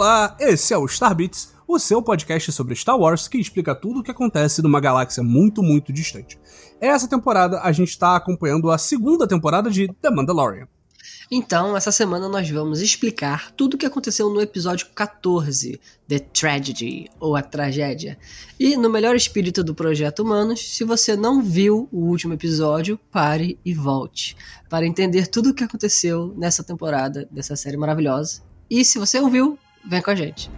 Olá, esse é o Starbits, o seu podcast sobre Star Wars que explica tudo o que acontece numa galáxia muito, muito distante. Essa temporada a gente está acompanhando a segunda temporada de The Mandalorian. Então, essa semana nós vamos explicar tudo o que aconteceu no episódio 14, The Tragedy, ou a Tragédia. E, no melhor espírito do Projeto Humanos, se você não viu o último episódio, pare e volte, para entender tudo o que aconteceu nessa temporada dessa série maravilhosa. E se você ouviu, vem com a gente.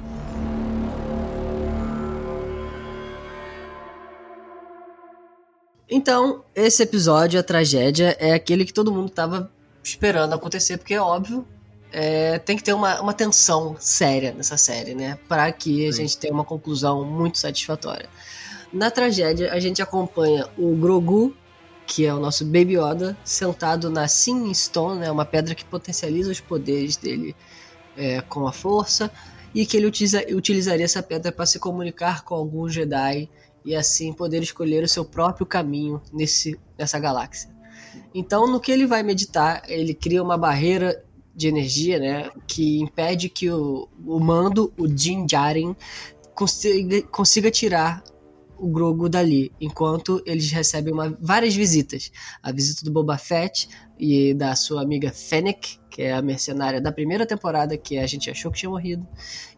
Então, esse episódio, a tragédia, é aquele que todo mundo tava esperando acontecer, porque é óbvio, é, tem que ter uma, uma tensão séria nessa série, né? Para que a Sim. gente tenha uma conclusão muito satisfatória. Na tragédia, a gente acompanha o Grogu, que é o nosso Baby Yoda, sentado na Sin Stone, né? Uma pedra que potencializa os poderes dele é, com a força, e que ele utiliza, utilizaria essa pedra para se comunicar com algum Jedi e assim poder escolher o seu próprio caminho nesse, nessa galáxia. Então, no que ele vai meditar, ele cria uma barreira de energia, né, que impede que o, o mando, o Din Djarin, consiga, consiga tirar o Grogu dali, enquanto eles recebem uma, várias visitas. A visita do Boba Fett e da sua amiga Fennec, que é a mercenária da primeira temporada, que a gente achou que tinha morrido.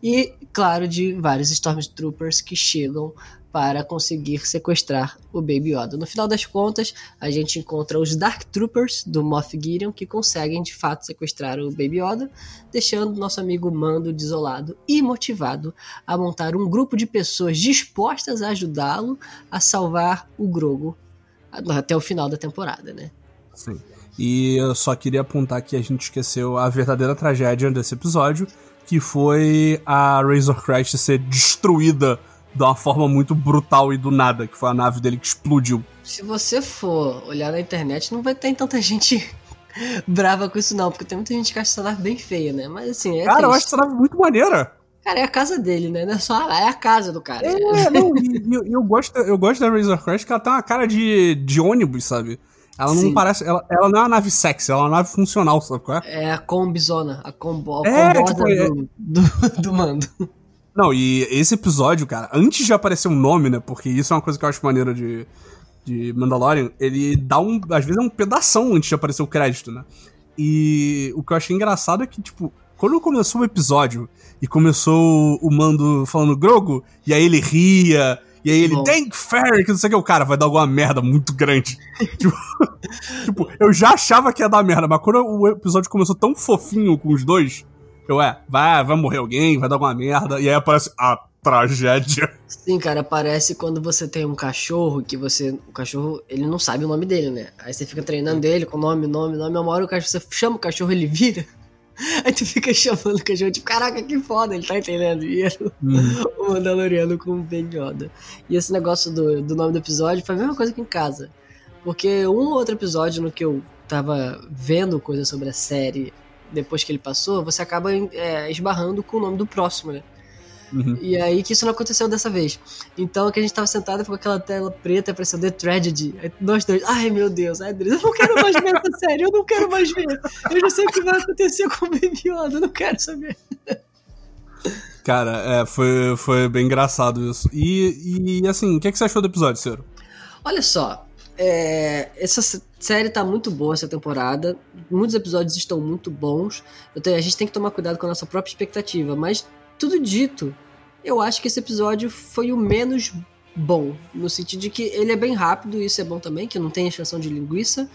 E, claro, de vários Stormtroopers que chegam para conseguir sequestrar o Baby Yoda. No final das contas, a gente encontra os Dark Troopers do Moff Gideon que conseguem de fato sequestrar o Baby Yoda, deixando nosso amigo Mando desolado e motivado a montar um grupo de pessoas dispostas a ajudá-lo a salvar o Grogo até o final da temporada, né? Sim. E eu só queria apontar que a gente esqueceu a verdadeira tragédia desse episódio, que foi a Razor Crest ser destruída de uma forma muito brutal e do nada, que foi a nave dele que explodiu. Se você for olhar na internet, não vai ter tanta gente brava com isso não, porque tem muita gente que acha essa nave bem feia, né? Mas assim, é Cara, triste. eu acho essa nave muito maneira. Cara, é a casa dele, né? Não é só é a casa do cara. É, não, e, eu, eu, gosto, eu gosto da Razor Crest que ela tem uma cara de, de ônibus, sabe? Ela não Sim. parece. Ela, ela não é uma nave sexy, ela é uma nave funcional, sabe qual é? É a combizona, a, combo, a é, tipo, é... do, do, do mando. Não, e esse episódio, cara, antes de aparecer um nome, né? Porque isso é uma coisa que eu acho maneira de, de Mandalorian, ele dá um. Às vezes é um pedação antes de aparecer o crédito, né? E o que eu achei engraçado é que, tipo, quando começou o episódio e começou o mando falando Grogo, e aí ele ria, e aí ele, Thank Fairy, que não sei o que, o cara vai dar alguma merda muito grande. tipo, tipo, eu já achava que ia dar merda, mas quando o episódio começou tão fofinho com os dois, eu, é, vai, vai morrer alguém, vai dar alguma merda. E aí aparece a tragédia. Sim, cara, parece quando você tem um cachorro que você. O cachorro, ele não sabe o nome dele, né? Aí você fica treinando ele com nome, nome, nome. Uma hora o cachorro, você chama o cachorro, ele vira. Aí tu fica chamando o cachorro, tipo, caraca, que foda, ele tá entendendo. E era uhum. o Mandaloriano com o Ben Yoda. E esse negócio do, do nome do episódio foi a mesma coisa que em casa. Porque um outro episódio no que eu tava vendo coisa sobre a série depois que ele passou, você acaba é, esbarrando com o nome do próximo, né? Uhum. E aí que isso não aconteceu dessa vez. Então que a gente tava sentado com aquela tela preta apareceu The Tragedy. Aí nós dois, ai meu Deus, ai Deus, eu não quero mais ver essa série, eu não quero mais ver. Eu já sei o que vai acontecer com o Baby Yoda, eu não quero saber. Cara, é, foi, foi bem engraçado isso. E, e assim, o que, é que você achou do episódio, Ciro? Olha só, é, essa série tá muito boa essa temporada. Muitos episódios estão muito bons. Tenho, a gente tem que tomar cuidado com a nossa própria expectativa. Mas, tudo dito, eu acho que esse episódio foi o menos bom. No sentido de que ele é bem rápido, isso é bom também, que não tem extensão de linguiça.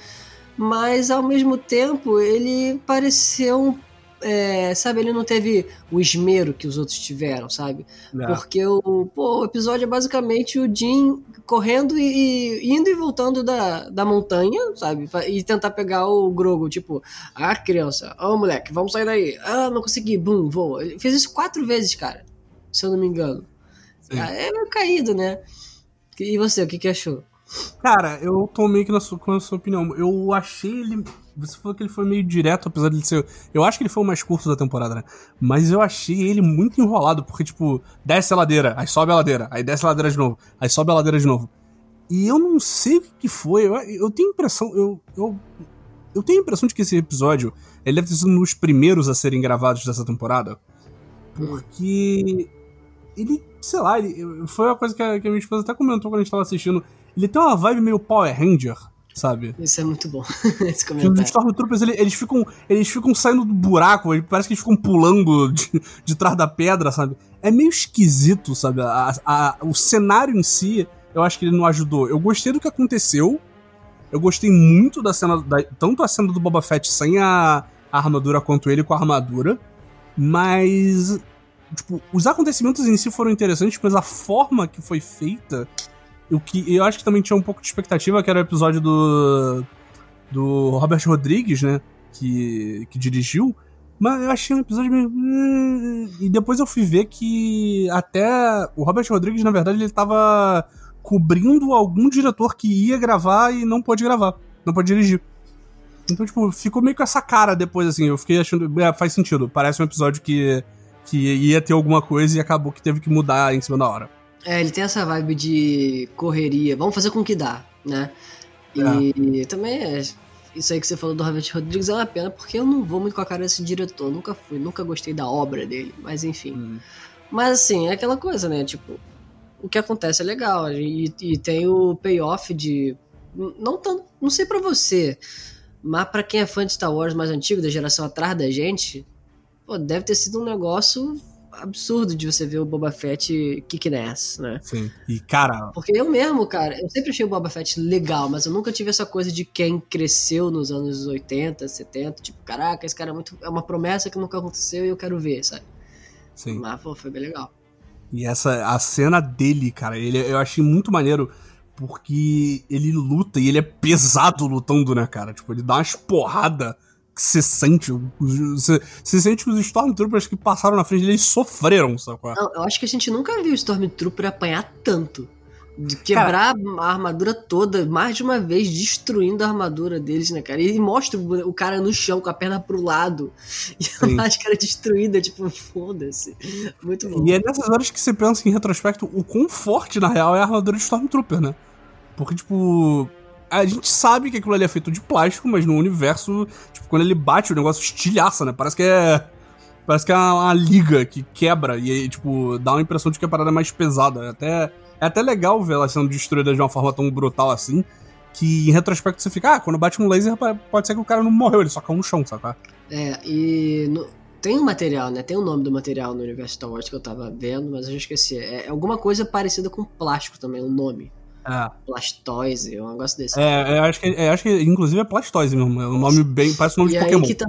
Mas, ao mesmo tempo, ele pareceu um é, sabe, ele não teve o esmero que os outros tiveram, sabe? É. Porque o, pô, o episódio é basicamente o Jim correndo e, e, indo e voltando da, da montanha, sabe? E tentar pegar o Grogo, tipo, ah, criança, ó, oh, moleque, vamos sair daí. Ah, não consegui, bum, voa. Ele fez isso quatro vezes, cara, se eu não me engano. Ah, é meio caído, né? E você, o que, que achou? Cara, eu tô meio que na sua, com a sua opinião. Eu achei ele você falou que ele foi meio direto, apesar de ser. Eu acho que ele foi o mais curto da temporada, né? Mas eu achei ele muito enrolado, porque, tipo, desce a ladeira, aí sobe a ladeira, aí desce a ladeira de novo, aí sobe a ladeira de novo. E eu não sei o que foi. Eu, eu tenho impressão. Eu, eu, eu tenho a impressão de que esse episódio ele deve ter sido um dos primeiros a serem gravados dessa temporada. Porque ele, sei lá, ele, foi uma coisa que a, que a minha esposa até comentou quando a gente tava assistindo. Ele tem uma vibe meio Power Ranger, sabe? Isso é muito bom, esse Os comentário. Stormtroopers, ele- eles ficam, eles ficam saindo do buraco, parece que eles ficam pulando de, de trás da pedra, sabe? É meio esquisito, sabe? A- a- o cenário em si, eu acho que ele não ajudou. Eu gostei do que aconteceu, eu gostei muito da cena, da- tanto a cena do Boba Fett sem a, a armadura quanto ele com a armadura, mas tipo, os acontecimentos em si foram interessantes, mas a forma que foi feita, o que eu acho que também tinha um pouco de expectativa, que era o episódio do do Robert Rodrigues, né, que, que dirigiu, mas eu achei um episódio meio... "Hum", E depois eu fui ver que até o Robert Rodrigues, na verdade, ele tava cobrindo algum diretor que ia gravar e não pôde gravar, não pôde dirigir. Então, tipo, ficou meio com essa cara depois, assim, eu fiquei achando... É, faz sentido, parece um episódio que, que ia ter alguma coisa e acabou que teve que mudar em cima da hora. É, ele tem essa vibe de correria. Vamos fazer com que dá, né? E também é, isso aí que você falou do Robert Rodrigues é uma pena, porque eu não vou muito com a cara desse diretor. Nunca fui, nunca gostei da obra dele. Mas enfim. Mas assim, é aquela coisa, né? Tipo, o que acontece é legal. E, e tem o payoff de. Não, tão, não sei pra você, mas pra quem é fã de Star Wars mais antigo, da geração atrás da gente, pô, deve ter sido um negócio absurdo de você ver o Boba Fett kicking ass, né? Sim. E, cara, Porque eu mesmo, cara, eu sempre achei o Boba Fett legal, mas eu nunca tive essa coisa de quem cresceu nos anos 80, 70, tipo, caraca, esse cara é muito. É uma promessa que nunca aconteceu e eu quero ver, sabe? sim. Mas, pô, foi bem legal. E essa, a cena dele, cara, ele, eu achei muito maneiro, porque ele luta e ele é pesado lutando, né, cara? Tipo, ele dá umas porradas você sente. Você, você sente que os Stormtroopers que passaram na frente dele sofreram, sacou? Não, eu acho que a gente nunca viu o Stormtrooper apanhar tanto. De quebrar a armadura toda, mais de uma vez, destruindo a armadura deles, né, cara? E mostra o o cara no chão com a perna pro lado e a Sim. máscara destruída, tipo, foda-se. Muito bom. E é nessas horas que você pensa em retrospecto o quão forte, na real, é a armadura de Stormtrooper, né? Porque, tipo. A gente sabe que aquilo ali é feito de plástico, mas no universo, tipo, quando ele bate, o negócio estilhaça, né? Parece que é. Parece que é uma, uma liga que quebra e tipo, dá uma impressão de que a parada é mais pesada. É até, é até legal ver ela sendo destruída de uma forma tão brutal assim. Que em retrospecto você fica, ah, quando bate um laser, pode ser que o cara não morreu, ele só caiu no chão, saca? É, e no- tem um material, né? Tem o nome do material no universo Star Wars que eu tava vendo, mas eu já esqueci. É, é alguma coisa parecida com plástico também, o nome. É. Blastoise, um negócio desse. É, eu acho que, eu acho que inclusive é Blastoise mesmo. É um nome bem. Parece um nome e de aí Pokémon. que tá...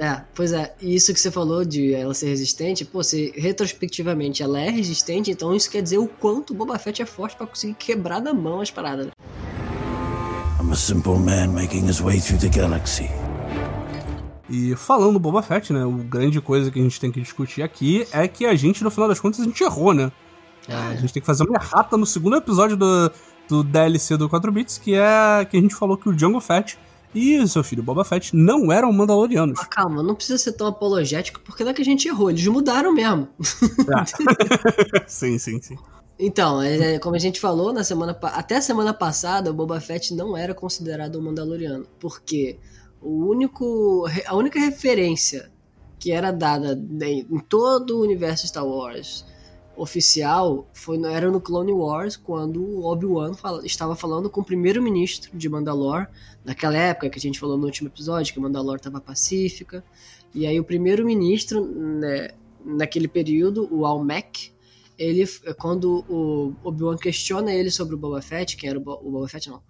É, pois é, e isso que você falou de ela ser resistente, pô, se retrospectivamente ela é resistente, então isso quer dizer o quanto o Boba Fett é forte pra conseguir quebrar na mão as paradas. né? I'm a simple man making his way through the galaxy. E falando do Boba Fett, né? O grande coisa que a gente tem que discutir aqui é que a gente, no final das contas, a gente errou, né? É, a gente tem que fazer uma errata no segundo episódio do, do DLC do 4 Bits, que é que a gente falou que o Jungle Fett e o seu filho Boba Fett não eram mandalorianos. Mas calma, não precisa ser tão apologético, porque não é que a gente errou, eles mudaram mesmo. sim, sim, sim. Então, é, é, como a gente falou na semana até a semana passada, o Boba Fett não era considerado um Mandaloriano, porque o único a única referência que era dada em, em todo o universo Star Wars oficial foi era no Clone Wars quando o Obi-Wan fala- estava falando com o primeiro-ministro de Mandalore naquela época que a gente falou no último episódio que Mandalore estava pacífica e aí o primeiro-ministro né, naquele período o Almec ele, quando o Obi-Wan questiona ele sobre o Boba Fett, quem era o, Bo o Boba Fett, não.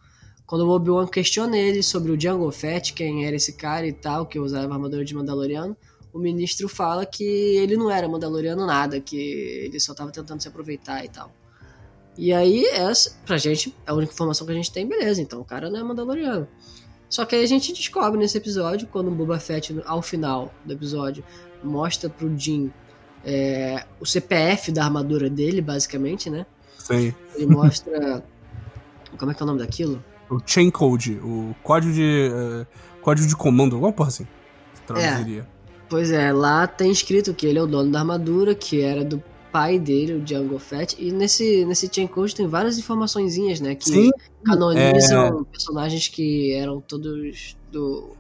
Quando o Obi-Wan questiona ele sobre o Jango Fett, quem era esse cara e tal, que usava a armadura de Mandaloriano, o ministro fala que ele não era Mandaloriano nada, que ele só tava tentando se aproveitar e tal. E aí, essa, pra gente, é a única informação que a gente tem, beleza, então o cara não é Mandaloriano. Só que aí a gente descobre nesse episódio, quando o Boba Fett, ao final do episódio, mostra pro Jin é, o CPF da armadura dele, basicamente, né? Sim. Ele mostra. Como é que é o nome daquilo? O Chain Code, o código de. eh, código de comando, alguma porra assim. Traduziria. Pois é, lá tem escrito que ele é o dono da armadura, que era do pai dele, o Django Fett. E nesse, nesse chain code tem várias informaçõezinhas, né? Que Sim. canonizam personagens que eram todos do.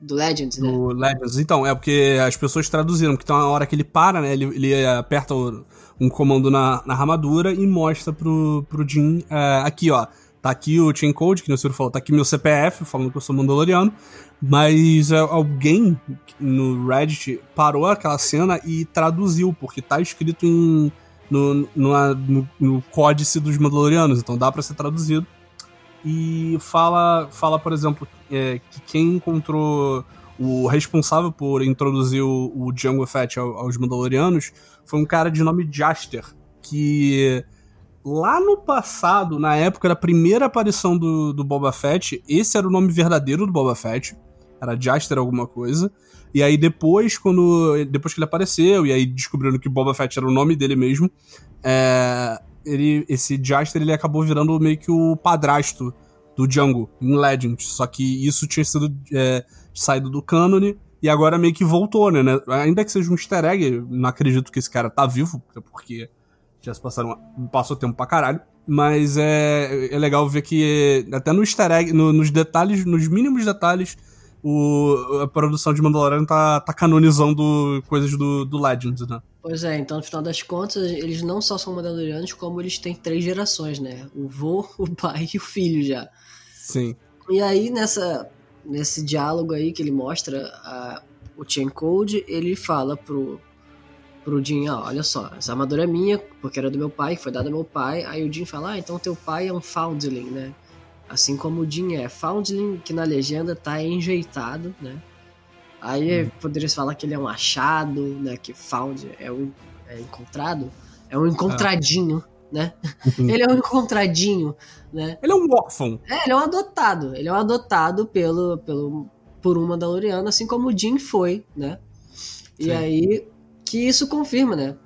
Do Legends, né? Do Legends. Então, é porque as pessoas traduziram, porque tem uma hora que ele para, né? Ele, ele aperta um comando na, na armadura e mostra pro, pro Jin é, aqui, ó. Tá aqui o chain code, que o senhor falou, tá aqui meu CPF, falando que eu sou mandaloriano. Mas é, alguém no Reddit parou aquela cena e traduziu, porque tá escrito em, no, no, no, no códice dos Mandalorianos, então dá para ser traduzido. E fala, fala por exemplo, é, que quem encontrou o responsável por introduzir o, o Django Fett aos Mandalorianos foi um cara de nome Jaster, que lá no passado, na época da primeira aparição do, do Boba Fett, esse era o nome verdadeiro do Boba Fett. Era Jaster alguma coisa. E aí depois, quando. Depois que ele apareceu, e aí descobrindo que Boba Fett era o nome dele mesmo, é, ele, esse Jaster ele acabou virando meio que o padrasto do Django em Legend. Só que isso tinha sido é, saído do cânone e agora meio que voltou, né? Ainda que seja um easter egg, não acredito que esse cara tá vivo, porque já se passaram, passou tempo pra caralho. Mas é, é legal ver que até no easter egg, no, nos detalhes, nos mínimos detalhes, o, a produção de Mandalorian tá, tá canonizando coisas do, do Legends, né? Pois é, então no final das contas, eles não só são Mandalorianos, como eles têm três gerações, né? O vô, o pai e o filho já. Sim. E aí, nessa, nesse diálogo aí que ele mostra a, o chain code, ele fala pro, pro Jin, ah, olha só, essa armadura é minha, porque era do meu pai, foi dada ao meu pai. Aí o Jin fala, ah, então teu pai é um foundling, né? Assim como o Jin é. Foundling, que na legenda tá enjeitado, né? Aí hum. poderia falar que ele é um achado, né? Que found é um é encontrado. É um encontradinho, ah. né? Ele é um encontradinho, né? Ele é um órfão. É, ele é um adotado. Ele é um adotado pelo, pelo, por um Mandaloriano, assim como o Jin foi, né? E Sim. aí, que isso confirma, né?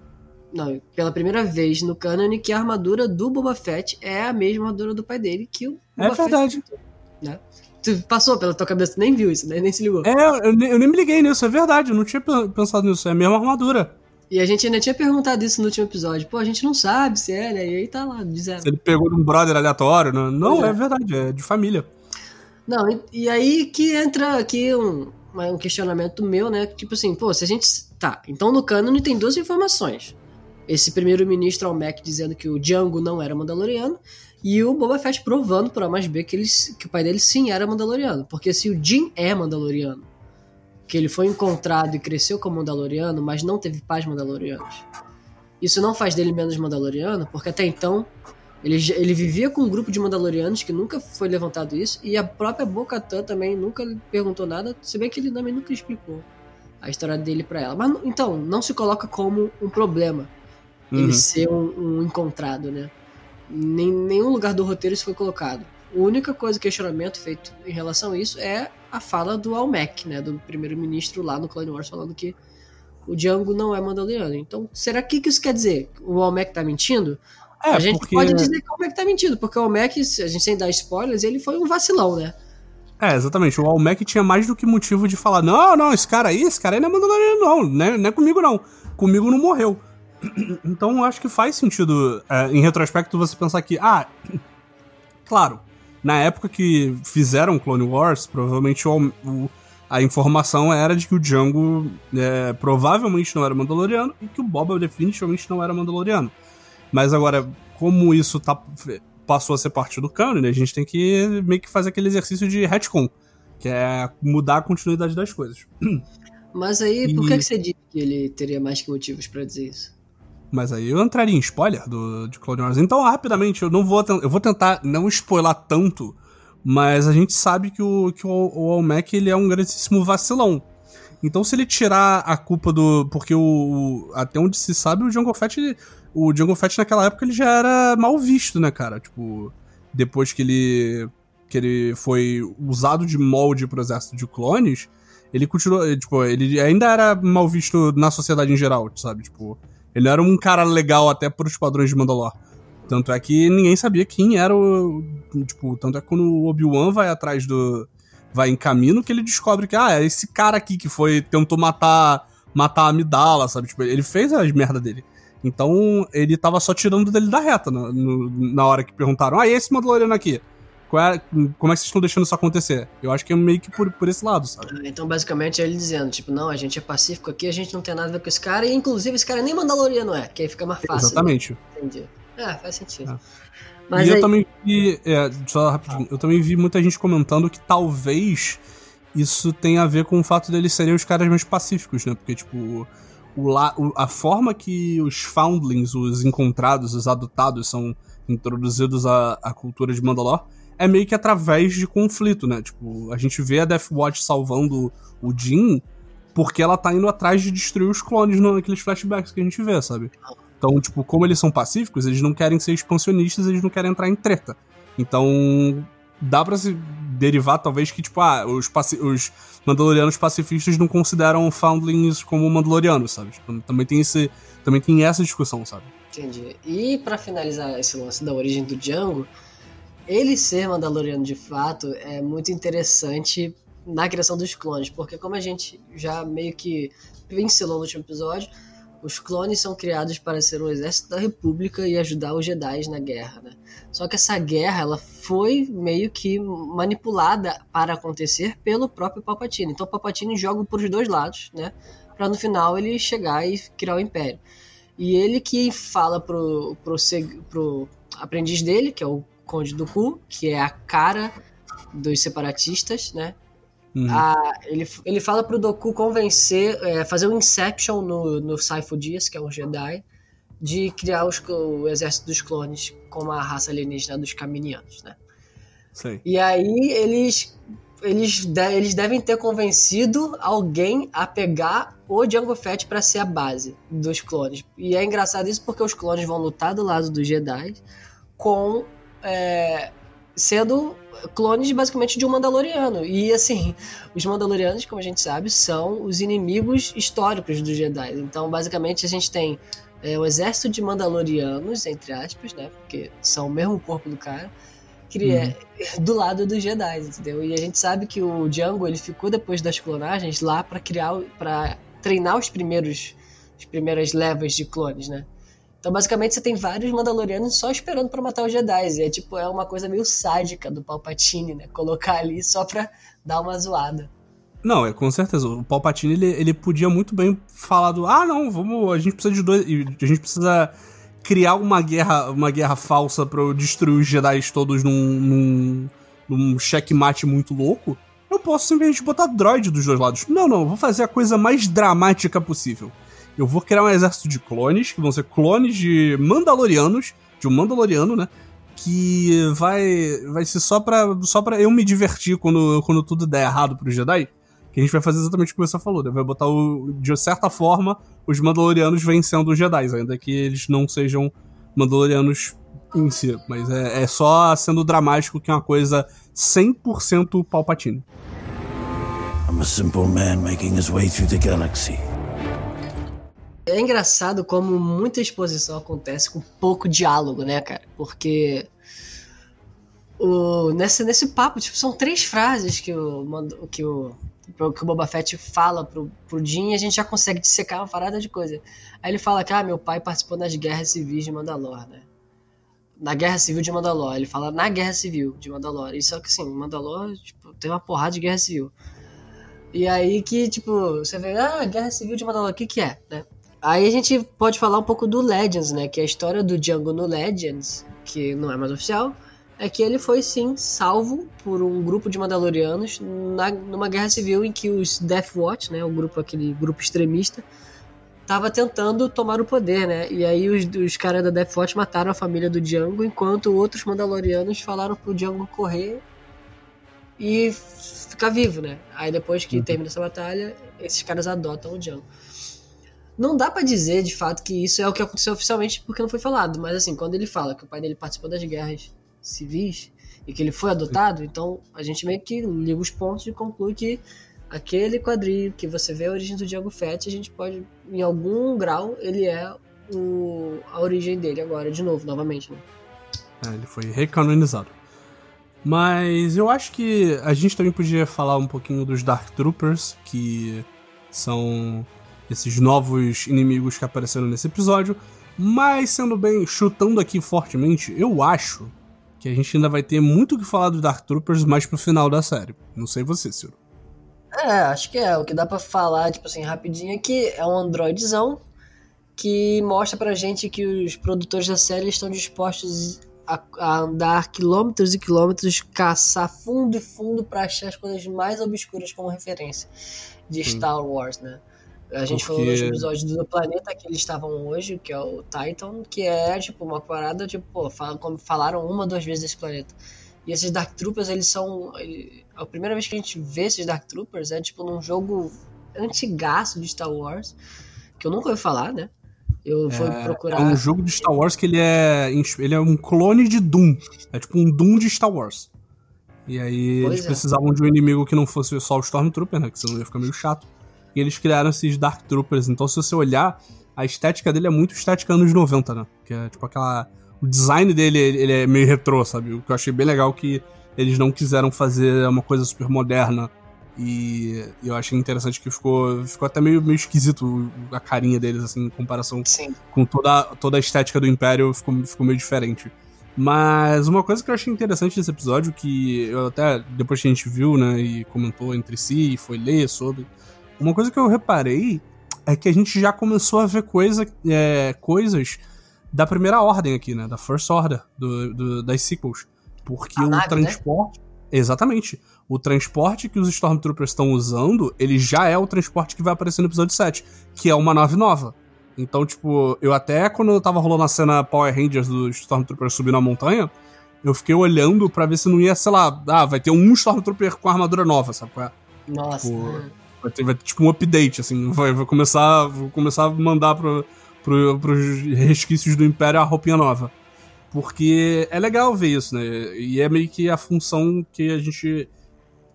não, pela primeira vez no canon que a armadura do Boba Fett é a mesma armadura do pai dele que o é Boba É verdade. Fett, né? Tu passou pela tua cabeça, nem viu isso, né? nem se ligou. É, eu, eu nem me liguei nisso, é verdade, eu não tinha pensado nisso, é a mesma armadura. E a gente ainda tinha perguntado isso no último episódio. Pô, a gente não sabe se é, né? E aí tá lá, dizendo. Se ele pegou de um brother aleatório, não, não é. é. verdade, é de família. Não, e, e aí que entra aqui um, um questionamento meu, né? Tipo assim, pô, se a gente. Tá, então no canon tem duas informações esse primeiro-ministro Almec dizendo que o Django não era Mandaloriano e o Boba Fett provando por A mais B que, eles, que o pai dele sim era Mandaloriano. Porque se o Jin é Mandaloriano, que ele foi encontrado e cresceu como Mandaloriano, mas não teve pais Mandalorianos, isso não faz dele menos Mandaloriano, porque até então ele, ele vivia com um grupo de Mandalorianos que nunca foi levantado isso, e a própria Bo-Katan também nunca perguntou nada, se bem que ele também nunca explicou a história dele para ela. Mas então, não se coloca como um problema ele uhum. ser um, um, encontrado, né? Nem, nenhum lugar do roteiro isso foi colocado. A única coisa, questionamento feito em relação a isso é a fala do Almec, né? Do primeiro-ministro lá no Clone Wars falando que o Django não é mandaloriano. Então, será que, que isso quer dizer? O Almec tá mentindo? É, a gente porque... pode dizer que o Almec tá mentindo, porque o Almec, a gente sem dar spoilers, ele foi um vacilão, né? É, exatamente. O Almec tinha mais do que motivo de falar: não, não, esse cara aí, esse cara aí não é mandaloriano, não. Não é, não é comigo, não. Comigo não morreu. Então acho que faz sentido, é, em retrospecto, você pensar que, ah, claro, na época que fizeram Clone Wars, provavelmente o, o, a informação era de que o Django é, provavelmente não era Mandaloriano e que o Boba definitivamente não era Mandaloriano. Mas agora, como isso tá, passou a ser parte do canon, a gente tem que meio que fazer aquele exercício de retcon, que é mudar a continuidade das coisas. Mas aí, e... por que, que você diz que ele teria mais que motivos para dizer isso? Mas aí eu entraria em spoiler do, de Clone Wars. Então, rapidamente, eu não vou. Eu vou tentar não spoiler tanto, mas a gente sabe que o, que o, o Olmec ele é um grandíssimo vacilão. Então, se ele tirar a culpa do. Porque o. o até onde se sabe, o Jungle Fett. Ele, o Jungle Fett naquela época ele já era mal visto, né, cara? Tipo, depois que ele. que ele foi usado de molde pro exército de clones, ele continuou. Tipo, ele ainda era mal visto na sociedade em geral, sabe? Tipo. Ele era um cara legal até pros padrões de Mandalor. Tanto é que ninguém sabia quem era o. Tipo, tanto é que quando o Obi-Wan vai atrás do. Vai em caminho que ele descobre que, ah, é esse cara aqui que foi. tentou matar. matar a Amidala, sabe? Tipo, ele fez as merda dele. Então, ele tava só tirando dele da reta na, no, na hora que perguntaram, ah, e esse Mandaloriano aqui? é, como é que vocês estão deixando isso acontecer? Eu acho que é meio que por, por esse lado, sabe? Ah, então, basicamente, é ele dizendo, tipo, não, a gente é pacífico aqui, a gente não tem nada a ver com esse cara, e inclusive esse cara nem Mandaloriano é, que aí fica mais fácil. Exatamente. Né? Entendi. É, faz sentido. É. Mas e aí... eu também vi, é, só rapidinho, eu também vi muita gente comentando que talvez isso tenha a ver com o fato deles serem os caras mais pacíficos, né? Porque, tipo, o, la, o, a forma que os foundlings, os encontrados, os adotados são introduzidos à, à cultura de Mandalor é meio que através de conflito, né? Tipo, a gente vê a Death Watch salvando o Jin porque ela tá indo atrás de destruir os clones naqueles flashbacks que a gente vê, sabe? Então, tipo, como eles são pacíficos, eles não querem ser expansionistas, eles não querem entrar em treta. Então, dá pra se derivar, talvez, que, tipo, ah, os, os Mandalorianos pacifistas não consideram Foundlings como Mandalorianos, sabe? Tipo, também tem esse. Também tem essa discussão, sabe? Entendi. E para finalizar esse lance da origem do Django, ele ser Mandaloriano de fato é muito interessante na criação dos clones, porque como a gente já meio que pincelou no último episódio, os clones são criados para ser o exército da República e ajudar os Jedi na guerra, né? Só que essa guerra, ela foi meio que manipulada para acontecer pelo próprio Palpatine. Então o Palpatine joga por os dois lados, né? Para no final ele chegar e criar o Império. E ele que fala pro, pro, pro aprendiz dele, que é o Conde do Cu, que é a cara dos separatistas, né? Uhum. Ah, ele, ele fala pro Doku convencer, é, fazer um Inception no, no Saifo Dias, que é um Jedi, de criar os, o exército dos clones como a raça alienígena dos Caminianos, né? Sim. E aí eles, eles, de, eles devem ter convencido alguém a pegar o Jango Fett para ser a base dos clones. E é engraçado isso porque os clones vão lutar do lado dos Jedi com... É, sendo clones basicamente de um Mandaloriano. E assim, os Mandalorianos, como a gente sabe, são os inimigos históricos dos Jedi. Então, basicamente, a gente tem é, o exército de Mandalorianos, entre aspas, né? Porque são o mesmo corpo do cara, que é uhum. do lado dos Jedi, entendeu? E a gente sabe que o Django ele ficou depois das clonagens lá para criar, para treinar os primeiros, as primeiras levas de clones, né? Então, basicamente, você tem vários Mandalorianos só esperando para matar os Jedi. E é tipo, é uma coisa meio sádica do Palpatine, né? Colocar ali só pra dar uma zoada. Não, é com certeza. O Palpatine, ele, ele podia muito bem falar do. Ah, não, vamos. A gente precisa de dois. A gente precisa criar uma guerra, uma guerra falsa eu destruir os Jedi todos num, num, num checkmate muito louco. Eu posso simplesmente botar droid dos dois lados. Não, não, vou fazer a coisa mais dramática possível eu vou criar um exército de clones, que vão ser clones de Mandalorianos, de um Mandaloriano, né? Que vai vai ser só pra, só pra eu me divertir quando, quando tudo der errado pro Jedi. Que a gente vai fazer exatamente o que você falou, né? Vai botar, o, de certa forma, os Mandalorianos vencendo os Jedi, ainda que eles não sejam Mandalorianos em si. Mas é, é só sendo dramático que é uma coisa 100% Palpatine. I'm a simple man making his way through the galaxy. É engraçado como muita exposição acontece com pouco diálogo, né, cara? Porque o, nesse, nesse papo, tipo, são três frases que o, que o, que o Boba Fett fala pro, pro e a gente já consegue dissecar uma parada de coisa. Aí ele fala que, ah, meu pai participou das guerras civis de Mandalor, né? Na Guerra Civil de Mandalor. Ele fala na Guerra Civil de Mandalor. E só que, assim, Mandalor, tipo, tem uma porrada de guerra civil. E aí que, tipo, você vê, ah, Guerra Civil de Mandalor, o que que é, né? Aí a gente pode falar um pouco do Legends, né? Que é a história do Django no Legends, que não é mais oficial, é que ele foi sim salvo por um grupo de Mandalorianos na, numa guerra civil em que os Death Watch, né? O grupo, aquele grupo extremista, tava tentando tomar o poder, né? E aí os, os caras da Death Watch mataram a família do Django, enquanto outros Mandalorianos falaram pro Django correr e ficar vivo, né? Aí depois que uhum. termina essa batalha, esses caras adotam o Django. Não dá para dizer de fato que isso é o que aconteceu oficialmente porque não foi falado, mas assim, quando ele fala que o pai dele participou das guerras civis e que ele foi adotado, então a gente meio que liga os pontos e conclui que aquele quadril que você vê a origem do Diego Fett, a gente pode, em algum grau, ele é o, a origem dele agora, de novo, novamente. Né? É, ele foi recanonizado. Mas eu acho que a gente também podia falar um pouquinho dos Dark Troopers, que são esses novos inimigos que apareceram nesse episódio. Mas, sendo bem, chutando aqui fortemente, eu acho que a gente ainda vai ter muito o que falar dos Dark Troopers mais pro final da série. Não sei você, Ciro. É, acho que é. O que dá pra falar, tipo assim, rapidinho é que é um androidzão que mostra pra gente que os produtores da série estão dispostos a, a andar quilômetros e quilômetros, caçar fundo e fundo pra achar as coisas mais obscuras como referência de Star Wars, né? A gente falou Porque- nos episódios do planeta que eles estavam hoje, que é o Titan, que é tipo uma parada, tipo, pô, fala- como falaram uma, duas vezes desse planeta. E esses Dark Troopers, eles são. ele- a primeira vez que a gente vê esses Dark Troopers é tipo num jogo antigaço de Star Wars, que eu nunca ouvi falar, né? Eu fui procurar. É um jogo de Star Wars que ele é. Ele é um clone de Doom. É tipo um Doom de Star Wars. E aí Pois eles é. precisavam de um inimigo que não fosse só o Stormtrooper, né? Que senão ia ficar meio chato. E eles criaram esses Dark Troopers. Então, se você olhar, a estética dele é muito estética anos 90, né? Que é tipo aquela. O design dele ele é meio retrô, sabe? O que eu achei bem legal que eles não quiseram fazer uma coisa super moderna. E eu achei interessante que ficou, ficou até meio, meio esquisito a carinha deles, assim, em comparação Sim. com toda, toda a estética do Império ficou, ficou meio diferente. Mas uma coisa que eu achei interessante nesse episódio, que eu até, depois que a gente viu, né, e comentou entre si, e foi ler sobre, uma coisa que eu reparei é que a gente já começou a ver coisa, é, coisas da primeira ordem aqui, né, da First Order, do, do- das sequels. Porque A o nave, né? transporte... Exatamente. O transporte que os Stormtroopers estão usando, ele já é o transporte que vai aparecer no episódio 7, que é uma nave nova. Então, tipo, eu até quando eu tava rolando a cena Power Rangers dos Stormtroopers subindo a montanha, eu fiquei olhando pra ver se não ia, sei lá, ah, vai ter um Stormtrooper com armadura nova, sabe qual é? Nossa. Pô. Vai ter, vai ter tipo um update, assim, vai, vai começar, vou começar a mandar pro, pro, pros resquícios do Império a roupinha nova. Porque é legal ver isso, né? E é meio que a função que a gente.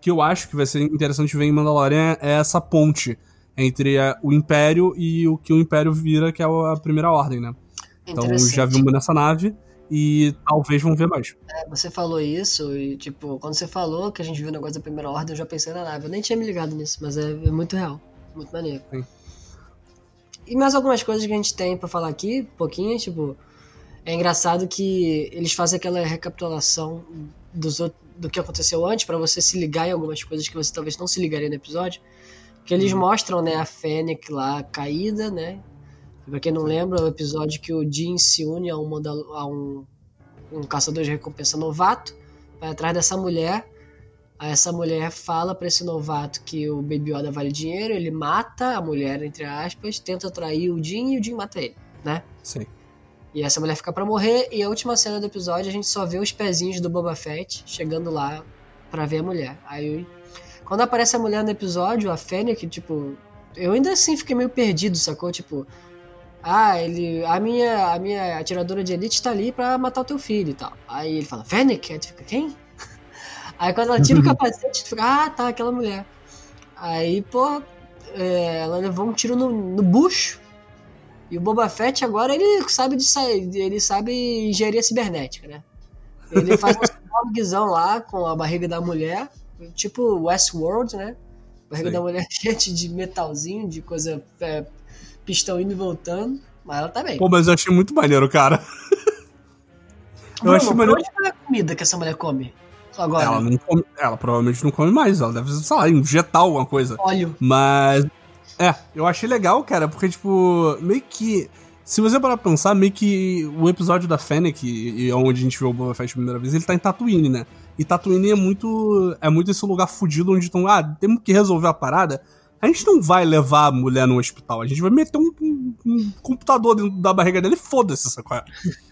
que eu acho que vai ser interessante ver em Mandalorian é essa ponte entre a- o Império e o que o Império vira, que é a Primeira Ordem, né? Então já vimos nessa nave e talvez vão ver mais. É, Você falou isso e, tipo, quando você falou que a gente viu o negócio da primeira ordem, eu já pensei na nave. Eu nem tinha me ligado nisso, mas é, é muito real. Muito maneiro. Sim. E mais algumas coisas que a gente tem pra falar aqui, um pouquinho, tipo. É engraçado que eles fazem aquela recapitulação dos, do que aconteceu antes, pra você se ligar em algumas coisas que você talvez não se ligaria no episódio. Que eles mostram, né, a Fennec lá caída, né? Pra quem não lembra, é o episódio que o Jin se une a um, a um um caçador de recompensa novato, vai atrás dessa mulher. Aí essa mulher fala pra esse novato que o Baby Yoda vale dinheiro, ele mata a mulher, entre aspas, tenta atrair o Jin e o Jin mata ele, né? Sim. E essa mulher fica pra morrer, e a última cena do episódio a gente só vê os pezinhos do Boba Fett chegando lá pra ver a mulher. Aí, quando aparece a mulher no episódio, a Fennec, tipo, eu ainda assim fiquei meio perdido, sacou? Tipo, ah, ele, a minha, a minha atiradora de elite tá ali pra matar o teu filho e tal. Aí ele fala, Fennec? Aí tu fica, quem? Aí quando ela tira o capacete, tu fica, ah, tá, aquela mulher. Aí, pô, é, ela levou um tiro no, no bucho. E o Boba Fett agora ele sabe de sair, ele sabe engenharia cibernética, né? Ele faz um cyborgzão lá com a barriga da mulher, tipo Westworld, né? Barriga Sim. da mulher cheia de metalzinho, de coisa é, pistão indo e voltando, mas ela tá bem. Pô, mas eu achei muito maneiro, cara. eu Bruno, achei maneiro. onde vai a comida que essa mulher come? Agora, Ela, não come- ela provavelmente não come mais, ela deve, sei lá, injetar alguma coisa. óleo. Mas. É, eu achei legal, cara, porque, tipo, meio que. Se você parar pra pensar, meio que o episódio da Fennec, e onde a gente vê o Boba Fett a primeira vez, ele tá em Tatooine, né? E Tatooine é muito. É muito esse lugar fudido onde estão. Ah, temos que resolver a parada. A gente não vai levar a mulher no hospital, a gente vai meter um, um- um computador dentro da barriga dele e foda-se, sacou? é?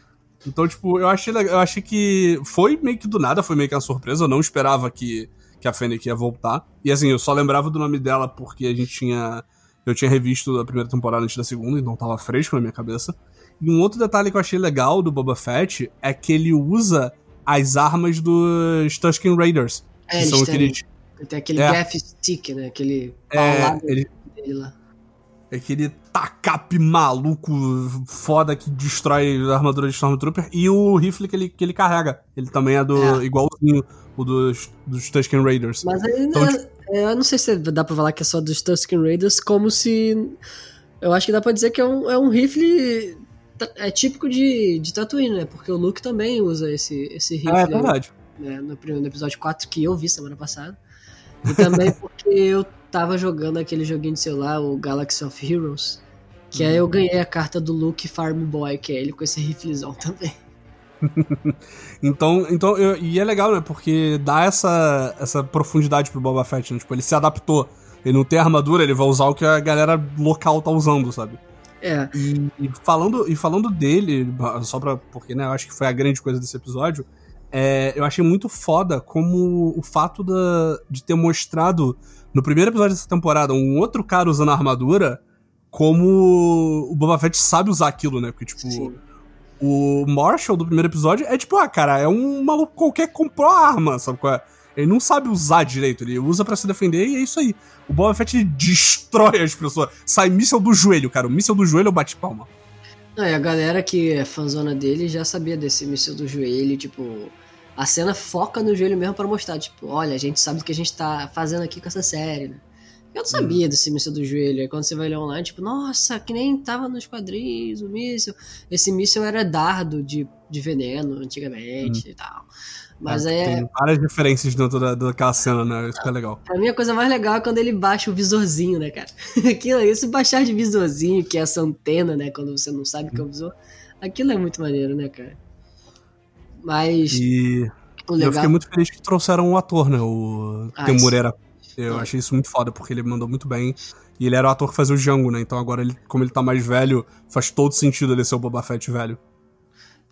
Então, tipo, eu achei, eu achei que foi meio que do nada, foi meio que uma surpresa. Eu não esperava que, que a Fennec ia voltar. E assim, eu só lembrava do nome dela porque a gente tinha. Eu tinha revisto a primeira temporada antes da segunda, então tava fresco na minha cabeça. E um outro detalhe que eu achei legal do Boba Fett é que ele usa as armas dos Tusken Raiders. É, que são têm, aqueles. tem aquele É. gaff stick, né? Aquele É, ele, dele lá. aquele tacape maluco foda que destrói a armadura de Stormtrooper. E o rifle que ele, que ele carrega. Ele também é do. É. igualzinho o dos, dos Tusken Raiders. Mas aí, Então, é- é, eu não sei se dá pra falar que é só dos Tusken Raiders, como se. Eu acho que dá pra dizer que é um, é um rifle é típico de, de Tatooine, né? Porque o Luke também usa esse, esse rifle. É, é verdade. Né? no, no episódio 4 que eu vi semana passada. E também porque eu tava jogando aquele joguinho de celular, o Galaxy of Heroes. Que aí eu ganhei a carta do Luke Farm Boy, que é ele com esse riflezão também. então, então eu, e é legal, né? Porque dá essa, essa profundidade pro Boba Fett, né? Tipo, ele se adaptou. Ele não tem armadura, ele vai usar o que a galera local tá usando, sabe? É. E, e falando, e falando dele, só pra. Porque, né, eu acho que foi a grande coisa desse episódio. É, eu achei muito foda como o fato da, de ter mostrado no primeiro episódio dessa temporada um outro cara usando a armadura, como o Boba Fett sabe usar aquilo, né? Porque, tipo, Sim. o Marshall do primeiro episódio é tipo, ah, cara, é um maluco qualquer que comprou a arma, sabe qual é? Ele não sabe usar direito, ele usa para se defender e é isso aí. O Boba Fett destrói as pessoas. Sai míssel do joelho, cara. O míssel do joelho é o bate-palma. Não, e a galera que é fãzona dele já sabia desse míssel do joelho, tipo. A cena foca no joelho mesmo para mostrar, tipo, olha, a gente sabe o que a gente tá fazendo aqui com essa série, né? Eu não sabia hum. desse míssil do joelho. Aí quando você vai ler online, tipo, nossa, que nem tava nos quadrinhos o míssil. Esse míssil era dardo de, de veneno antigamente hum. e tal. Mas é, Tem várias diferenças dentro da, daquela cena, né? Isso que é legal. Pra mim, a coisa mais legal é quando ele baixa o visorzinho, né, cara? Aquilo, esse baixar de visorzinho, que é essa antena, né? Quando você não sabe que é o visor. Aquilo é muito maneiro, né, cara? Mas. E. Legal... Eu fiquei muito feliz que trouxeram o ator, né? O ah, Temurera. Eu ah. achei isso muito foda, porque ele mandou muito bem. E ele era o ator que fazia o Django, né? Então agora, ele, como ele tá mais velho, faz todo sentido ele ser o Boba Fett velho.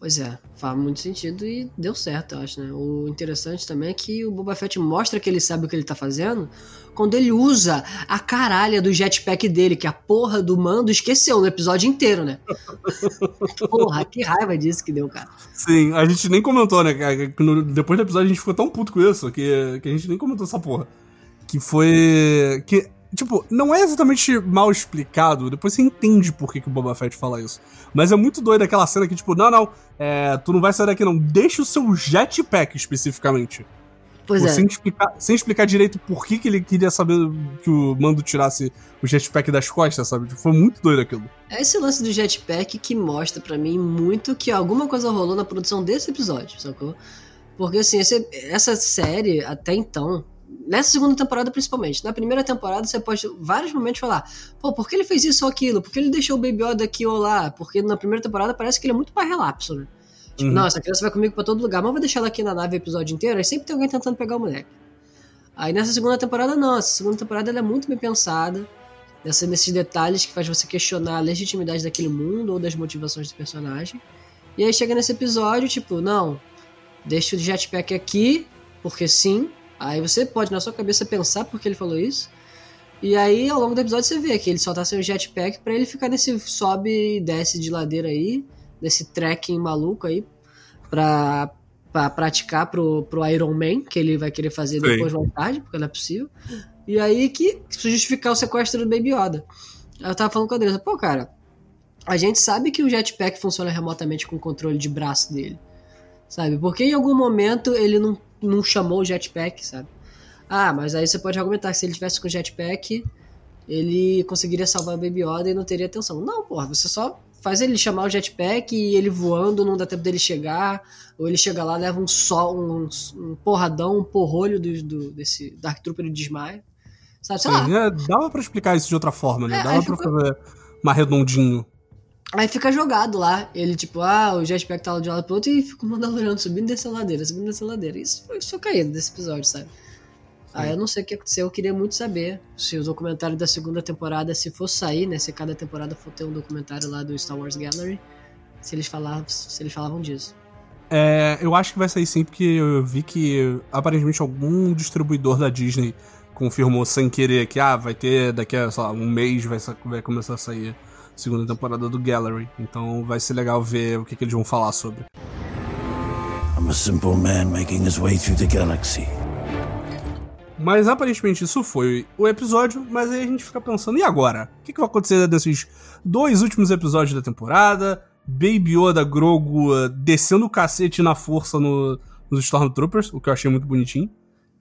Pois é, faz muito sentido e deu certo, eu acho, né? O interessante também é que o Boba Fett mostra que ele sabe o que ele tá fazendo quando ele usa a caralha do jetpack dele, que a porra do mando esqueceu no episódio inteiro, né? porra, que raiva disso que deu, cara. Sim, a gente nem comentou, né? Depois do episódio a gente ficou tão puto com isso que, que a gente nem comentou essa porra. Que foi. Que Tipo, não é exatamente mal explicado, depois você entende por que, que o Boba Fett fala isso. Mas é muito doido aquela cena que, tipo, não, não, é, tu não vai sair daqui não, deixa o seu jetpack especificamente. Pois Pô, é. Sem explicar, sem explicar direito por que, que ele queria saber que o Mando tirasse o jetpack das costas, sabe? Tipo, foi muito doido aquilo. É esse lance do jetpack que mostra para mim muito que alguma coisa rolou na produção desse episódio, sacou? Porque assim, esse, essa série, até então, Nessa segunda temporada, principalmente. Na primeira temporada, você pode, vários momentos, falar: pô, por que ele fez isso ou aquilo? Por que ele deixou o Baby Yoda aqui ou lá? Porque na primeira temporada parece que ele é muito mais relapso, né? Tipo, uhum. não, essa criança vai comigo pra todo lugar, mas vou deixar ela aqui na nave o episódio inteiro. Aí sempre tem alguém tentando pegar o moleque. Aí nessa segunda temporada, não. Essa segunda temporada ela é muito bem pensada. Nessa, nesses detalhes que faz você questionar a legitimidade daquele mundo ou das motivações do personagem. E aí chega nesse episódio, tipo, não, deixa o jetpack aqui, porque sim, Aí você pode na sua cabeça pensar porque ele falou isso. E aí, ao longo do episódio, você vê que ele só tá sem o jetpack para ele ficar nesse sobe e desce de ladeira aí, nesse trekking maluco aí, pra, pra praticar pro, pro Iron Man, que ele vai querer fazer Sim. depois mais tarde, porque não é possível. E aí que justificar o sequestro do Baby Yoda. Eu tava falando com a Andressa, pô, cara, a gente sabe que o jetpack funciona remotamente com o controle de braço dele. Sabe? Porque em algum momento ele não não chamou o jetpack, sabe? Ah, mas aí você pode argumentar que se ele tivesse com jetpack, ele conseguiria salvar o Baby Yoda e não teria atenção. Não, porra, você só faz ele chamar o jetpack e ele voando, não dá tempo dele chegar, ou ele chega lá, leva um sol, um, um porradão, um porrolho do, do, desse Dark Trooper de desmaio. Sabe, sei Sim, lá. É, dava pra explicar isso de outra forma, né? É, dava pra fazer mais redondinho. Aí fica jogado lá. Ele, tipo, ah, o jetpack tá lá de um lado pro outro e fica o Mandaloriano subindo e descendo a ladeira, subindo e descendo a ladeira. Isso foi só caído desse episódio, sabe? Sim. Aí eu não sei o que aconteceu, eu queria muito saber se o documentário da segunda temporada, se for sair, né? Se cada temporada for ter um documentário lá do Star Wars Gallery, se eles falavam, se eles falavam disso. É, eu acho que vai sair sim, porque eu vi que aparentemente algum distribuidor da Disney confirmou sem querer que ah, vai ter daqui a lá, um mês vai, vai começar a sair segunda temporada do Gallery. Então vai ser legal ver o que, que eles vão falar sobre. I'm a simple man making his way through the galaxy. Mas aparentemente isso foi o episódio, mas aí a gente fica pensando, e agora? O que, que vai acontecer desses dois últimos episódios da temporada? Baby Yoda Grogu uh, descendo o cacete na força no, nos Stormtroopers, o que eu achei muito bonitinho.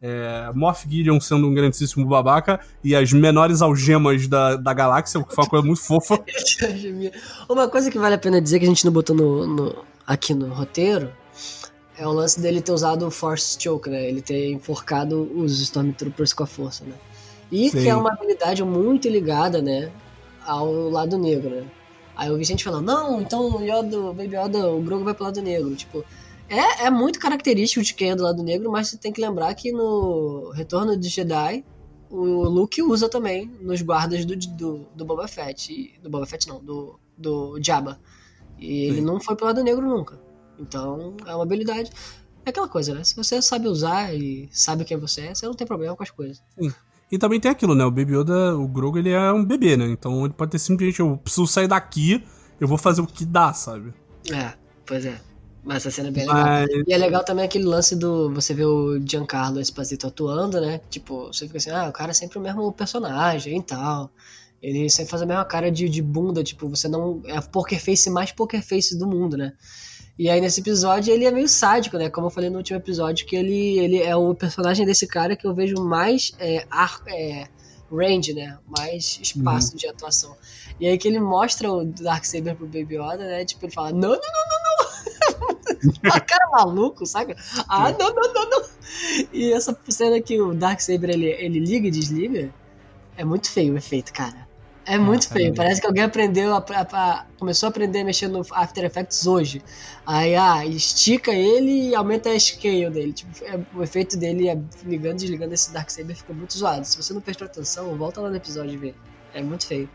É, Moff Gideon sendo um grandíssimo babaca e as menores algemas da, da galáxia, o que foi uma coisa muito fofa. uma coisa que vale a pena dizer que a gente não botou no, no, aqui no roteiro é o lance dele ter usado o Force Choke, né? Ele ter enforcado os Stormtroopers com a força, né? E Sim. que é uma habilidade muito ligada, né? Ao lado negro, né? Aí eu vi gente falando, não, então o Yoda, o Baby Yoda, o Grogu vai pro lado negro. Tipo, é, é muito característico de quem é do lado negro, mas você tem que lembrar que no Retorno de Jedi, o Luke usa também nos guardas do, do, do Boba Fett. Do Boba Fett não, do, do Jabba. E ele Sim. não foi pro lado negro nunca. Então, é uma habilidade. É aquela coisa, né? Se você sabe usar e sabe quem você é, você não tem problema com as coisas. Sim. E também tem aquilo, né? O Baby Yoda, o Grogu, ele é um bebê, né? Então ele pode ter simplesmente, eu preciso sair daqui, eu vou fazer o que dá, sabe? É, pois é. Mas essa cena é bem Mas... legal. E é legal também aquele lance do. Você vê o Giancarlo Esposito atuando, né? Tipo, você fica assim, ah, o cara é sempre o mesmo personagem e tal. Ele sempre faz a mesma cara de, de bunda, tipo, você não. É a poker face mais poker face do mundo, né? E aí nesse episódio ele é meio sádico, né? Como eu falei no último episódio, que ele, ele é o personagem desse cara que eu vejo mais é, ar, é, range, né? Mais espaço uhum. de atuação. E aí que ele mostra o Darksaber pro Baby Yoda, né? Tipo, ele fala, não, não, não, não, não! a cara maluco, sabe? Ah, não, não, não, não. E essa cena que o Darksaber ele, ele liga e desliga, é muito feio o efeito, cara. É muito ah, feio. Parece que alguém aprendeu a, a, a, começou a aprender a mexer no After Effects hoje. Aí, ah, estica ele e aumenta a scale dele. Tipo, é, o efeito dele é ligando e desligando esse Darksaber ficou muito zoado. Se você não prestou atenção, volta lá no episódio e vê. É muito feio.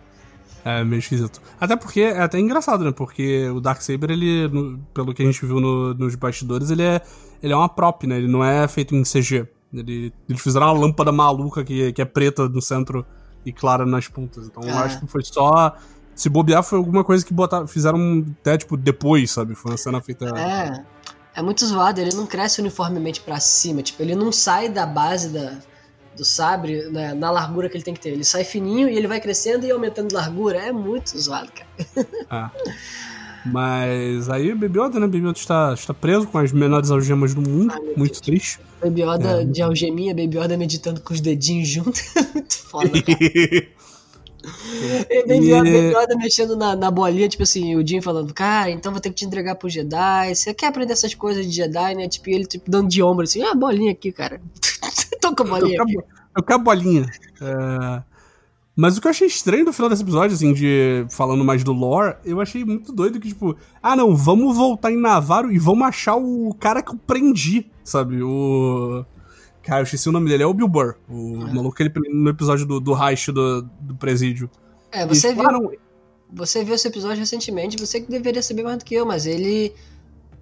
É meio esquisito. Até porque é até engraçado, né? Porque o Darksaber, ele, no, pelo que a gente viu no, nos bastidores, ele é, ele é uma prop, né? Ele não é feito em CG. Ele, eles fizeram uma lâmpada maluca que, que é preta no centro e clara nas pontas. Então é. eu acho que foi só. Se bobear, foi alguma coisa que botaram, fizeram até, tipo, depois, sabe? Foi uma cena feita. É. É muito zoado, ele não cresce uniformemente para cima. Tipo, ele não sai da base da do sabre né, na largura que ele tem que ter. Ele sai fininho e ele vai crescendo e aumentando largura. É muito zoado, cara. Ah. Mas aí Baby Yoda, né? Baby Yoda está, está preso com as menores algemas do mundo. Muito Deus. triste. Baby Yoda é. de algeminha, Baby Yoda meditando com os dedinhos juntos. muito foda, cara. E Baby Yoda mexendo na, na bolinha, tipo assim, o Jim falando, cara, então vou ter que te entregar pro Jedi. Você quer aprender essas coisas de Jedi, né? Tipo, ele tipo, dando de ombro assim, ah, bolinha aqui, cara. Com a bolinha. A bolinha. É... Mas o que eu achei estranho no final desse episódio, assim, de falando mais do lore, eu achei muito doido que, tipo, ah não, vamos voltar em Navarro e vamos achar o cara que eu prendi, sabe? O. Cara, eu esqueci o nome dele, é o Bill Burr, o é. maluco que ele no episódio do, do do, do presídio. É, você viu. Você viu esse episódio recentemente, você que deveria saber mais do que eu, mas ele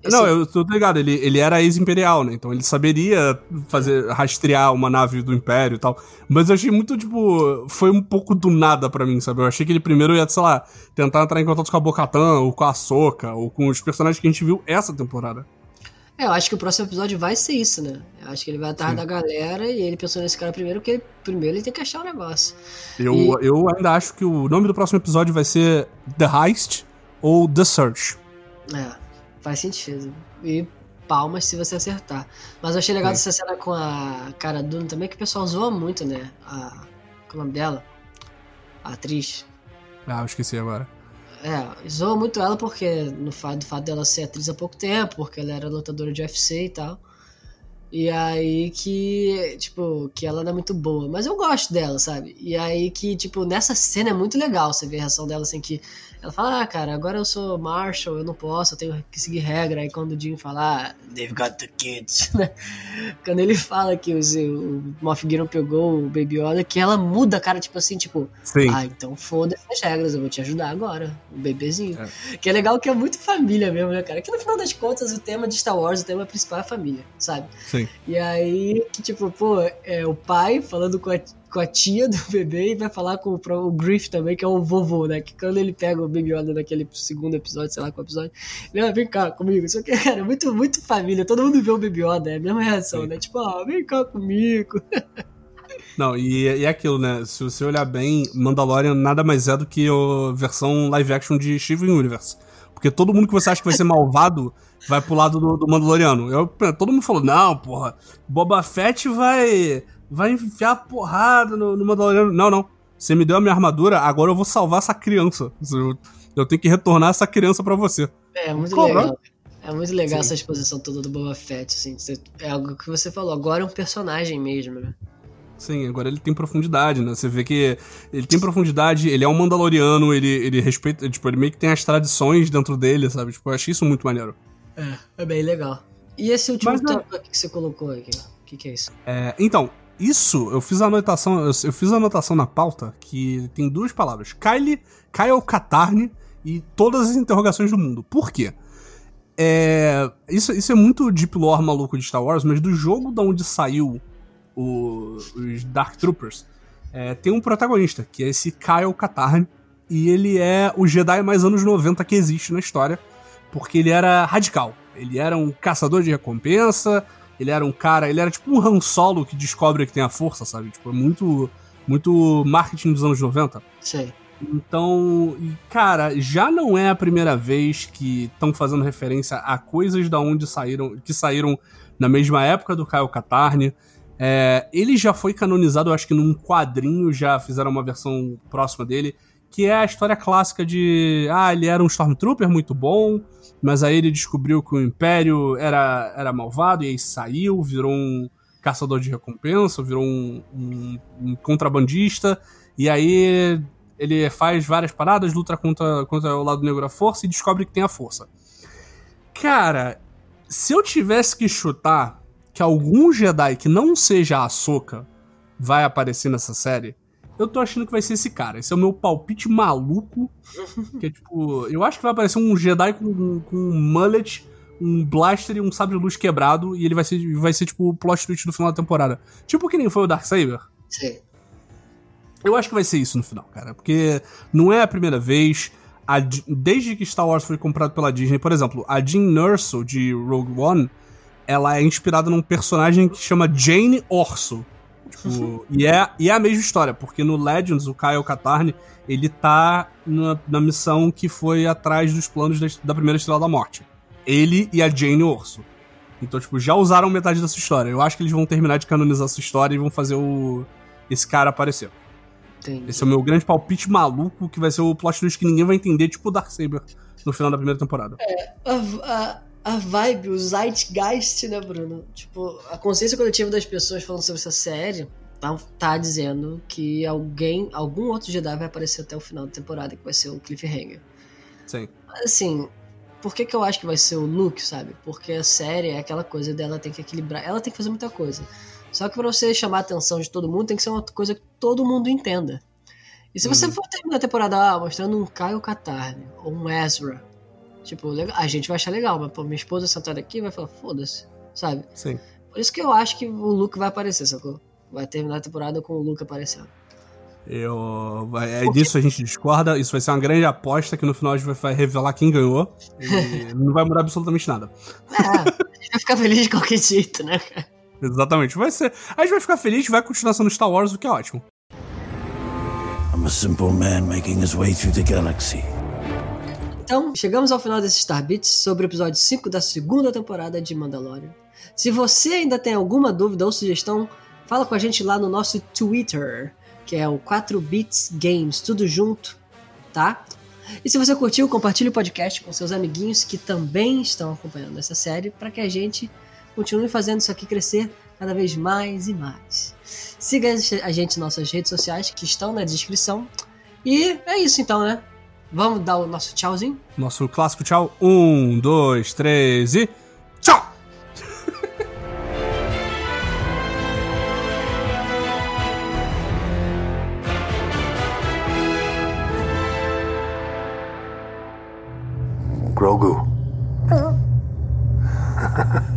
esse... Não, eu tô ligado, ele, ele era ex-imperial, né? Então ele saberia fazer, rastrear uma nave do Império e tal. Mas eu achei muito, tipo, foi um pouco do nada para mim, sabe? Eu achei que ele primeiro ia, sei lá, tentar entrar em contato com a Bocatan, ou com a Soca, ou com os personagens que a gente viu essa temporada. É, eu acho que o próximo episódio vai ser isso, né? Eu acho que ele vai atrás Sim. da galera e ele pensou nesse cara primeiro, porque primeiro ele tem que achar o negócio. Eu, e... eu ainda acho que o nome do próximo episódio vai ser The Heist ou The Search. É. Faz sentido. E palmas se você acertar. Mas eu achei legal é. essa cena com a cara Dune também, que o pessoal zoa muito, né? A, o nome dela? A atriz. Ah, eu esqueci agora. É, zoa muito ela porque no fato, do fato dela ser atriz há pouco tempo, porque ela era lutadora de UFC e tal. E aí que, tipo, que ela não é muito boa. Mas eu gosto dela, sabe? E aí que, tipo, nessa cena é muito legal você ver a reação dela, assim, que ela fala, ah, cara, agora eu sou Marshall, eu não posso, eu tenho que seguir regra. Aí quando o Jim fala, ah, they've got the kids, né? Quando ele fala que os, o Moff Gideon pegou o Baby Yoda, que ela muda a cara, tipo assim, tipo, Sim. ah, então foda-se as regras, eu vou te ajudar agora, o bebezinho. É. Que é legal que é muito família mesmo, né, cara? Que no final das contas o tema de Star Wars, o tema principal é a família, sabe? Sim. E aí, que tipo, pô, é o pai falando com a com a tia do bebê e vai falar com o, o Griff também, que é o vovô, né? Que quando ele pega o Baby Yoda naquele segundo episódio, sei lá qual episódio, ele ah, vem cá comigo. Isso aqui, cara, é muito, muito família. Todo mundo vê o Baby Yoda, é a mesma reação, Sim. né? Tipo, ah, vem cá comigo. Não, e, e é aquilo, né? Se você olhar bem, Mandalorian nada mais é do que a versão live action de Steven Universe. Porque Porque todo mundo que você acha que vai ser malvado vai pro lado do, do Mandaloriano. Eu, todo mundo falou, não, porra, Boba Fett vai, vai enfiar porrada no, no Mandaloriano. Não, não. Você me deu a minha armadura, agora eu vou salvar essa criança. Eu, eu tenho que retornar essa criança para você. É, muito legal. É muito legal Sim. essa exposição toda do Boba Fett, assim. É algo que você falou, agora é um personagem mesmo, né? Sim, agora ele tem profundidade, né? Você vê que ele tem profundidade, ele é um Mandaloriano, ele, ele respeita, tipo, ele meio que tem as tradições dentro dele, sabe? Tipo, eu achei isso muito maneiro. É, é bem legal. E esse último Mas, tópico que você colocou aqui, o que, que é isso? É, então, isso, eu fiz a anotação, eu, eu, fiz a anotação na pauta que tem duas palavras: Kyle, Kyle Katarn e todas as interrogações do mundo. Por quê? É, isso, isso é muito deep lore maluco de Star Wars, mas do jogo da onde saiu o, os Dark Troopers, é, tem um protagonista, que é esse Kyle Katarn, e ele é o Jedi mais anos 90 que existe na história, porque ele era radical. Ele era um caçador de recompensa, ele era um cara, ele era tipo um Han Solo que descobre que tem a força, sabe? Tipo, é muito, muito marketing dos anos 90. Sei. Então, cara, já não é a primeira vez que estão fazendo referência a coisas da onde saíram, que saíram na mesma época do Kyle Katarn. É, ele já foi canonizado, eu acho que num quadrinho já fizeram uma versão próxima dele, que é a história clássica de ah, ele era um Stormtrooper muito bom, mas aí ele descobriu que o Império era, era malvado e aí saiu, virou um caçador de recompensa, virou um, um, um contrabandista, e aí ele faz várias paradas, luta contra, contra o lado negro da força e descobre que tem a força. Cara, se eu tivesse que chutar que algum Jedi que não seja a Ahsoka vai aparecer nessa série, eu tô achando que vai ser esse cara. Esse é o meu palpite maluco. Que é tipo. Eu acho que vai aparecer um Jedi com, com um mullet, um blaster e um sabre de luz quebrado. E ele vai ser, vai ser tipo o plot twist do final da temporada. Tipo que nem foi o Darksaber. Sim. Eu acho que vai ser isso no final, cara. Porque não é a primeira vez. A, desde que Star Wars foi comprado pela Disney, por exemplo, a Jean Erso de Rogue One, ela é inspirada num personagem que chama Jane Orso. Tipo, e, é, e é a mesma história, porque no Legends, o Kyle Katarn, ele tá na, na missão que foi atrás dos planos da, da primeira Estrela da Morte. Ele e a Jane Orso. Então, tipo, já usaram metade dessa história. Eu acho que eles vão terminar de canonizar essa história e vão fazer o esse cara aparecer. Entendi. Esse é o meu grande palpite maluco, que vai ser o plot twist que ninguém vai entender, tipo o Darksaber no final da primeira temporada. É, a, a, vibe, o zeitgeist, né, Bruno? Tipo, a consciência coletiva das pessoas falando sobre essa série tá, tá dizendo que alguém, algum outro Jedi vai aparecer até o final da temporada, que vai ser o Cliffhanger. Sim. Assim, por que, que eu acho que vai ser o Luke, sabe? Porque a série é aquela coisa dela tem que equilibrar. Ela tem que fazer muita coisa. Só que para você chamar a atenção de todo mundo, tem que ser uma coisa que todo mundo entenda. E se você uhum. for terminar a temporada ah, mostrando um Caio Katarn ou um Ezra, tipo, a gente vai achar legal, mas pô, minha esposa sentada aqui vai falar, foda-se, sabe? Sim. Por isso que eu acho que o Luke vai aparecer, sacou? Vai terminar a temporada com o Luke aparecendo. Eu, é disso a gente discorda. Isso vai ser uma grande aposta que no final a gente vai revelar quem ganhou. E não vai mudar absolutamente nada. É, a gente vai ficar feliz de qualquer jeito, né, cara? Exatamente. Vai ser. A gente vai ficar feliz, vai continuar sendo Star Wars, o que é ótimo. I'm a simple man making his way through the galaxy. Então, chegamos ao final desse Star Beats sobre o episódio 5 da segunda temporada de Mandalorian. Se você ainda tem alguma dúvida ou sugestão, fala com a gente lá no nosso Twitter, que é o 4bits Games, tudo junto, tá? E se você curtiu, compartilhe o podcast com seus amiguinhos que também estão acompanhando essa série para que a gente continue fazendo isso aqui crescer cada vez mais e mais. Siga a gente nas nossas redes sociais que estão na descrição. E é isso então, né? Vamos dar o nosso tchauzinho? Nosso clássico tchau. Um, dois, três e. Tchau! Grogu.